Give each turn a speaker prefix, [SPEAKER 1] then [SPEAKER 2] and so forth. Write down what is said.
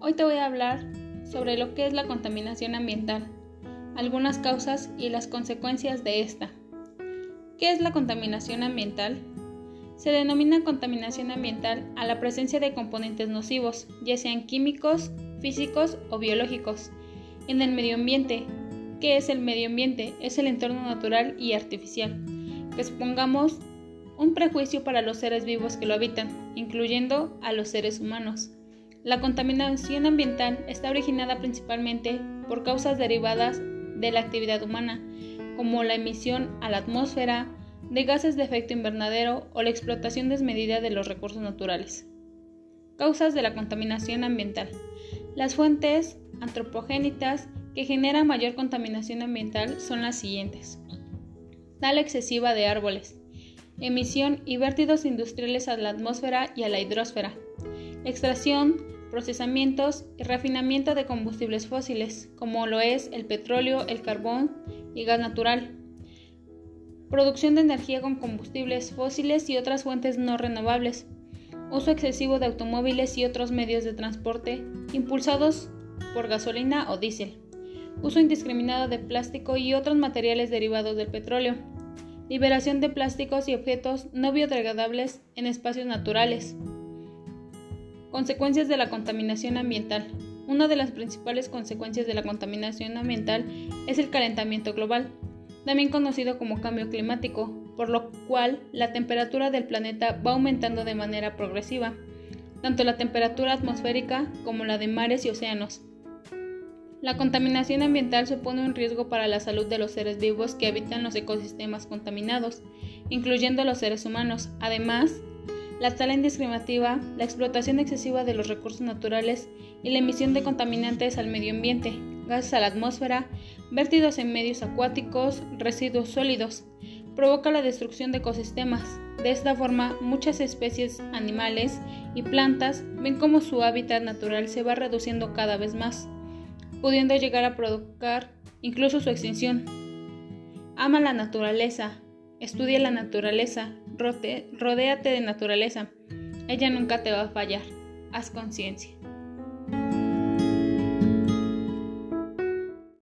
[SPEAKER 1] Hoy te voy a hablar sobre lo que es la contaminación ambiental, algunas causas y las consecuencias de esta. ¿Qué es la contaminación ambiental? Se denomina contaminación ambiental a la presencia de componentes nocivos, ya sean químicos, físicos o biológicos, en el medio ambiente. ¿Qué es el medio ambiente? Es el entorno natural y artificial, que supongamos un prejuicio para los seres vivos que lo habitan, incluyendo a los seres humanos. La contaminación ambiental está originada principalmente por causas derivadas de la actividad humana, como la emisión a la atmósfera de gases de efecto invernadero o la explotación desmedida de los recursos naturales. Causas de la contaminación ambiental. Las fuentes antropogénitas que generan mayor contaminación ambiental son las siguientes. Tala excesiva de árboles, emisión y vertidos industriales a la atmósfera y a la hidrosfera, extracción, procesamientos y refinamiento de combustibles fósiles, como lo es el petróleo, el carbón y gas natural, producción de energía con combustibles fósiles y otras fuentes no renovables, uso excesivo de automóviles y otros medios de transporte impulsados por gasolina o diésel, uso indiscriminado de plástico y otros materiales derivados del petróleo, liberación de plásticos y objetos no biodegradables en espacios naturales. Consecuencias de la contaminación ambiental. Una de las principales consecuencias de la contaminación ambiental es el calentamiento global, también conocido como cambio climático, por lo cual la temperatura del planeta va aumentando de manera progresiva, tanto la temperatura atmosférica como la de mares y océanos. La contaminación ambiental supone un riesgo para la salud de los seres vivos que habitan los ecosistemas contaminados, incluyendo los seres humanos. Además, la tala indiscriminativa, la explotación excesiva de los recursos naturales y la emisión de contaminantes al medio ambiente, gases a la atmósfera, vertidos en medios acuáticos, residuos sólidos, provoca la destrucción de ecosistemas. De esta forma, muchas especies animales y plantas ven cómo su hábitat natural se va reduciendo cada vez más pudiendo llegar a provocar incluso su extinción. Ama la naturaleza, estudia la naturaleza, rodéate de naturaleza. Ella nunca te va a fallar. Haz conciencia.